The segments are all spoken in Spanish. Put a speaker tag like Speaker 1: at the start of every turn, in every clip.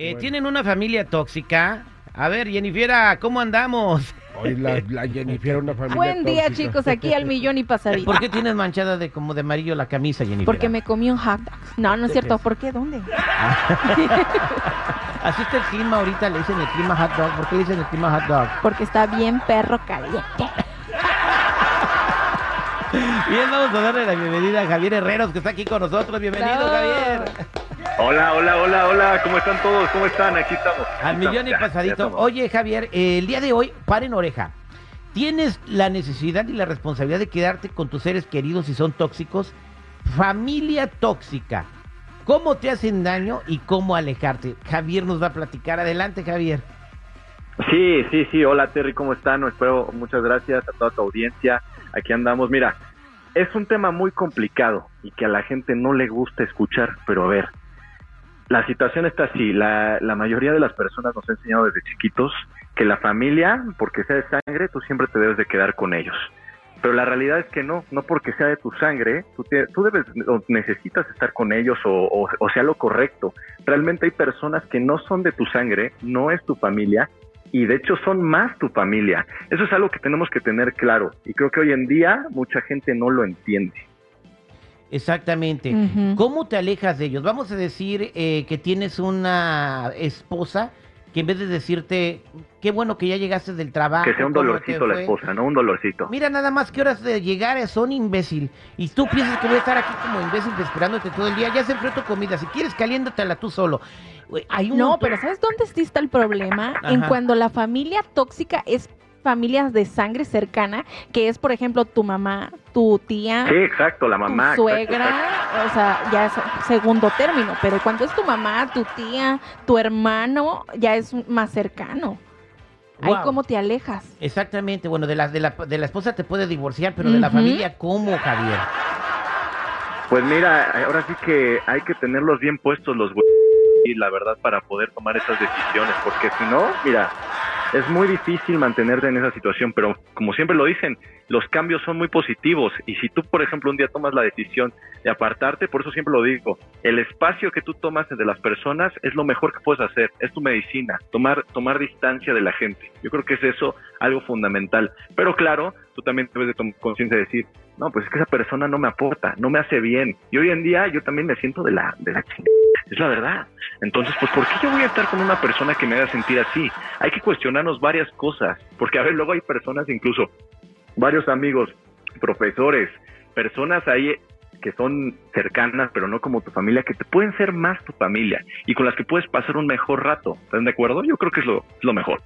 Speaker 1: Eh, Tienen una familia tóxica. A ver, Jennifer, ¿cómo andamos?
Speaker 2: Hoy la, la Jennifer, una familia
Speaker 3: Buen día,
Speaker 2: tóxica.
Speaker 3: chicos, aquí al millón y pasadito.
Speaker 1: ¿Por qué tienes manchada de como de amarillo la camisa, Jennifer?
Speaker 3: Porque me comí un hot dog. No, no es cierto. ¿Por qué? ¿Dónde?
Speaker 1: Así está el clima ahorita, le dicen el clima hot dog. ¿Por qué le dicen el clima hot dog?
Speaker 3: Porque está bien perro caliente.
Speaker 1: Bien, vamos a darle la bienvenida a Javier Herreros, que está aquí con nosotros. Bienvenido,
Speaker 3: Bravo.
Speaker 1: Javier.
Speaker 4: Hola, hola, hola, hola, ¿cómo están todos? ¿Cómo están? Aquí estamos.
Speaker 1: Al millón y
Speaker 4: estamos, ya, ya
Speaker 1: pasadito. Oye, Javier, eh, el día de hoy, paren oreja. ¿Tienes la necesidad y la responsabilidad de quedarte con tus seres queridos si son tóxicos? Familia tóxica. ¿Cómo te hacen daño y cómo alejarte? Javier nos va a platicar. Adelante, Javier.
Speaker 4: Sí, sí, sí, hola Terry, ¿cómo están? Espero, muchas gracias a toda tu audiencia. Aquí andamos. Mira, es un tema muy complicado y que a la gente no le gusta escuchar, pero a ver, la situación está así. La, mayoría de las personas nos ha enseñado desde chiquitos que la familia, porque sea de sangre, tú siempre te debes de quedar con ellos. Pero la realidad es que no, no porque sea de tu sangre, tú, te- debes o necesitas estar con ellos o- o sea lo correcto. Realmente hay personas que no son de tu sangre, no es tu familia y de hecho son más tu familia. Eso es algo que tenemos que tener claro y creo que hoy en día mucha gente no lo entiende.
Speaker 1: Exactamente. ¿Cómo te alejas de ellos? Vamos a decir eh, que tienes una esposa que en vez de decirte, qué bueno que ya llegaste del trabajo.
Speaker 4: que sea un
Speaker 1: ¿cómo te
Speaker 4: dolorcito la
Speaker 1: fue?".
Speaker 4: esposa, no un dolorcito.
Speaker 1: Mira nada más qué horas de llegar son imbécil. Y tú piensas que voy a estar aquí como imbécil esperándote todo el día. Ya se enfrió tu comida. Si quieres, caliéndatela tú solo. Güey, Hay un
Speaker 3: No,
Speaker 1: montón-
Speaker 3: pero ¿sabes dónde sí está el problema? En cuando la familia tóxica es familias de sangre cercana, que es, por ejemplo, tu mamá, tu tía,
Speaker 4: Sí, exacto, la
Speaker 3: tu
Speaker 4: mamá. exacto,
Speaker 3: suegra,
Speaker 4: exacto.
Speaker 3: o sea, ya es segundo término, pero cuando es tu mamá, tu tía, tu hermano, ya es más cercano. Ahí
Speaker 1: Wow.
Speaker 3: cómo te alejas.
Speaker 1: Exactamente. Bueno, de la, de, la, de la esposa te puede divorciar, pero de la familia, ¿cómo, Javier?
Speaker 4: Pues mira, ahora sí que hay que tenerlos bien puestos los y la verdad para poder tomar esas decisiones, porque si no, mira, es muy difícil mantenerte en esa situación, pero como siempre lo dicen, los cambios son muy positivos y si tú, por ejemplo, un día tomas la decisión de apartarte, por eso siempre lo digo, el espacio que tú tomas de las personas es lo mejor que puedes hacer, es tu medicina, tomar tomar distancia de la gente. Yo creo que es eso algo fundamental, pero claro, tú también debes de tomar conciencia de decir, no, pues es que esa persona no me aporta, no me hace bien. Y hoy en día yo también me siento de la de la. Es la verdad. Entonces, pues, ¿por qué yo voy a estar con una persona que me haga sentir así? Hay que cuestionarnos varias cosas. Porque, a ver, luego hay personas, incluso varios amigos, profesores, personas ahí que son cercanas, pero no como tu familia, que te pueden ser más tu familia y con las que puedes pasar un mejor rato. ¿Están de acuerdo? Yo creo que es lo, es lo mejor.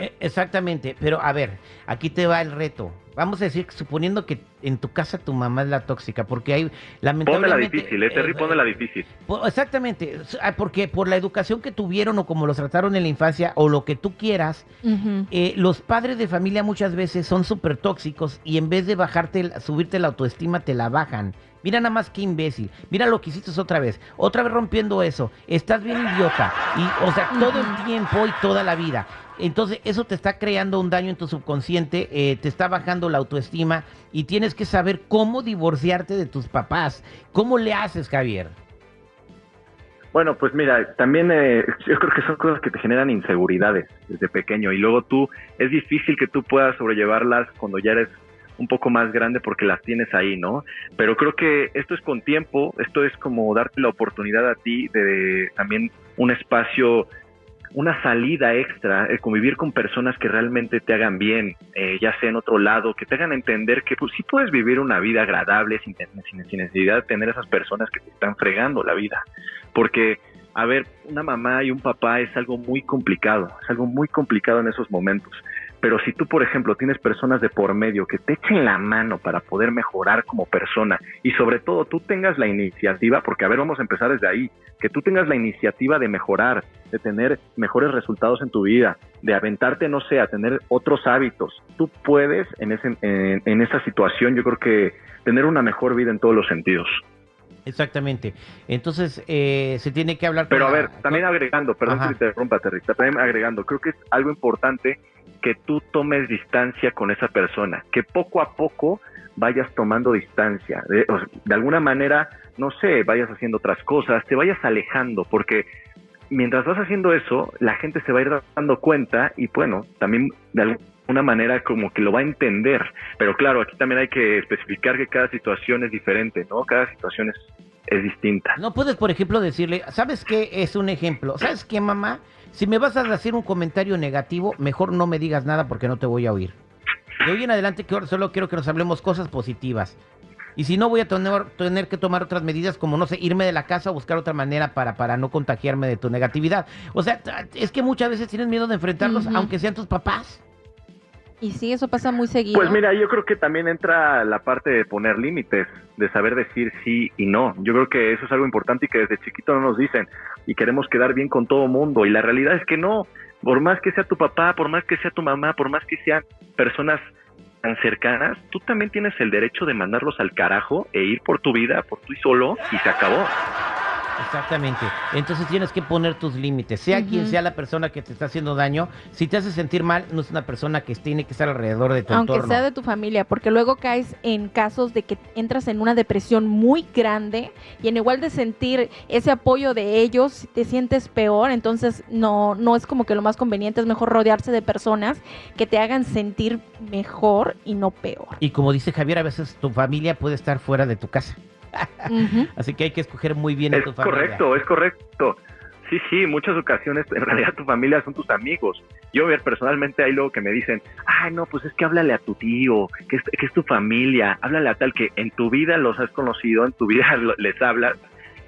Speaker 1: Eh, Exactamente, pero a ver, aquí te va el reto. Vamos a decir, que suponiendo que en tu casa tu mamá es la tóxica, porque hay
Speaker 4: Ponme
Speaker 1: lamentablemente...
Speaker 4: la difícil, ¿eh, Terry?
Speaker 1: eh,
Speaker 4: Ponme la difícil.
Speaker 1: Po- Exactamente, ah, porque por la educación que tuvieron o como los trataron en la infancia o lo que tú quieras, eh, los padres de familia muchas veces son súper tóxicos y en vez de bajarte, el- subirte la autoestima, te la bajan. Mira nada más que imbécil. Mira lo que hiciste otra vez. Otra vez rompiendo eso. Estás bien idiota. Y, o sea, todo el tiempo y toda la vida. Entonces, eso te está creando un daño en tu subconsciente, eh, te está bajando la autoestima y tienes que saber cómo divorciarte de tus papás. ¿Cómo le haces, Javier?
Speaker 4: Bueno, pues mira, también eh, yo creo que son cosas que te generan inseguridades desde pequeño y luego tú, es difícil que tú puedas sobrellevarlas cuando ya eres un poco más grande porque las tienes ahí, ¿no? Pero creo que esto es con tiempo, esto es como darte la oportunidad a ti de también un espacio, una salida extra, el convivir con personas que realmente te hagan bien, eh, ya sea en otro lado, que te hagan entender que pues sí puedes vivir una vida agradable sin, sin, sin necesidad de tener esas personas que te están fregando la vida. Porque, a ver, una mamá y un papá es algo muy complicado, es algo muy complicado en esos momentos. Pero si tú, por ejemplo, tienes personas de por medio que te echen la mano para poder mejorar como persona y sobre todo tú tengas la iniciativa, porque a ver, vamos a empezar desde ahí, que tú tengas la iniciativa de mejorar, de tener mejores resultados en tu vida, de aventarte, no sé, a tener otros hábitos. Tú puedes en, ese, en, en esa situación, yo creo que tener una mejor vida en todos los sentidos.
Speaker 1: Exactamente. Entonces, eh, se tiene que hablar
Speaker 4: Pero a
Speaker 1: la-
Speaker 4: ver, también agregando, perdón
Speaker 1: Ajá.
Speaker 4: que te interrumpa, Terry, también agregando, creo que es algo importante que tú tomes distancia con esa persona, que poco a poco vayas tomando distancia, de, o sea, de alguna manera, no sé, vayas haciendo otras cosas, te vayas alejando, porque mientras vas haciendo eso, la gente se va a ir dando cuenta y bueno, también de alguna manera como que lo va a entender. Pero claro, aquí también hay que especificar que cada situación es diferente, ¿no? Cada situación es, es distinta.
Speaker 1: No puedes, por ejemplo, decirle, ¿sabes qué es un ejemplo? ¿Sabes qué, mamá? Si me vas a hacer un comentario negativo, mejor no me digas nada porque no te voy a oír. De hoy en adelante solo quiero que nos hablemos cosas positivas. Y si no, voy a tener, tener que tomar otras medidas como, no sé, irme de la casa o buscar otra manera para, para no contagiarme de tu negatividad. O sea, es que muchas veces tienes miedo de enfrentarlos, aunque sean tus papás.
Speaker 3: Y sí, eso pasa muy seguido.
Speaker 4: Pues mira, yo creo que también entra la parte de poner límites, de saber decir sí y no. Yo creo que eso es algo importante y que desde chiquito no nos dicen y queremos quedar bien con todo mundo y la realidad es que no. Por más que sea tu papá, por más que sea tu mamá, por más que sean personas tan cercanas, tú también tienes el derecho de mandarlos al carajo e ir por tu vida, por tú y solo y se acabó.
Speaker 1: Exactamente. Entonces tienes que poner tus límites. Sea quien sea la persona que te está haciendo daño, si te hace sentir mal, no es una persona que tiene que estar alrededor de tu
Speaker 3: aunque
Speaker 1: entorno.
Speaker 3: sea de tu familia, porque luego caes en casos de que entras en una depresión muy grande y en igual de sentir ese apoyo de ellos, te sientes peor, entonces no, no es como que lo más conveniente, es mejor rodearse de personas que te hagan sentir mejor y no peor.
Speaker 1: Y como dice Javier, a veces tu familia puede estar fuera de tu casa. Así que hay que escoger muy bien a
Speaker 4: Es
Speaker 1: tu familia.
Speaker 4: correcto, es correcto. Sí, sí, muchas ocasiones en realidad tu familia son tus amigos. Yo ver personalmente hay luego que me dicen, ay no, pues es que háblale a tu tío, que es, que es tu familia, háblale a tal que en tu vida los has conocido, en tu vida les hablas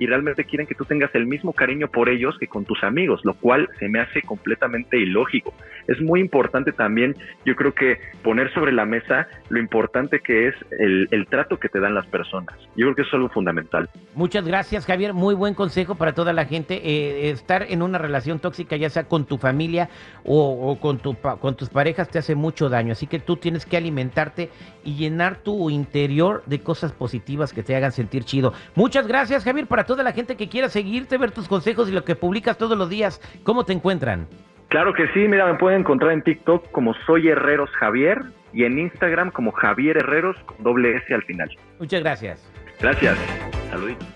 Speaker 4: y realmente quieren que tú tengas el mismo cariño por ellos que con tus amigos, lo cual se me hace completamente ilógico. Es muy importante también, yo creo que poner sobre la mesa lo importante que es el, el trato que te dan las personas. Yo creo que eso es algo fundamental.
Speaker 1: Muchas gracias, Javier. Muy buen consejo para toda la gente. Eh, estar en una relación tóxica, ya sea con tu familia o, o con, tu, con tus parejas, te hace mucho daño. Así que tú tienes que alimentarte y llenar tu interior de cosas positivas que te hagan sentir chido. Muchas gracias, Javier, para toda la gente que quiera seguirte, ver tus consejos y lo que publicas todos los días. ¿Cómo te encuentran?
Speaker 4: Claro que sí, mira, me pueden encontrar en TikTok como Soy Herreros Javier y en Instagram como Javier Herreros con doble S al final.
Speaker 1: Muchas gracias.
Speaker 4: Gracias. Saluditos.